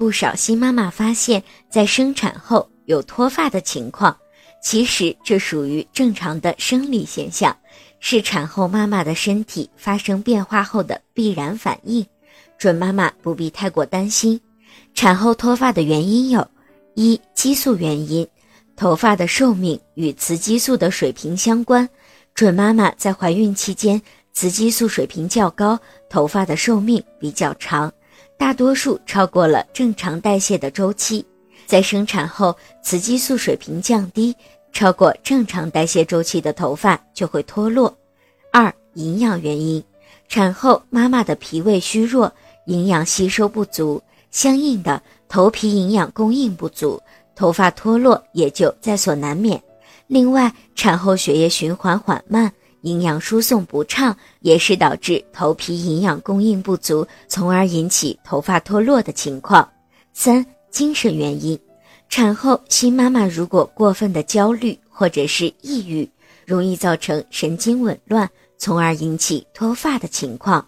不少新妈妈发现，在生产后有脱发的情况，其实这属于正常的生理现象，是产后妈妈的身体发生变化后的必然反应，准妈妈不必太过担心。产后脱发的原因有：一、激素原因，头发的寿命与雌激素的水平相关，准妈妈在怀孕期间。雌激素水平较高，头发的寿命比较长，大多数超过了正常代谢的周期。在生产后，雌激素水平降低，超过正常代谢周期的头发就会脱落。二、营养原因，产后妈妈的脾胃虚弱，营养吸收不足，相应的头皮营养供应不足，头发脱落也就在所难免。另外，产后血液循环缓慢。营养输送不畅也是导致头皮营养供应不足，从而引起头发脱落的情况。三、精神原因，产后新妈妈如果过分的焦虑或者是抑郁，容易造成神经紊乱，从而引起脱发的情况。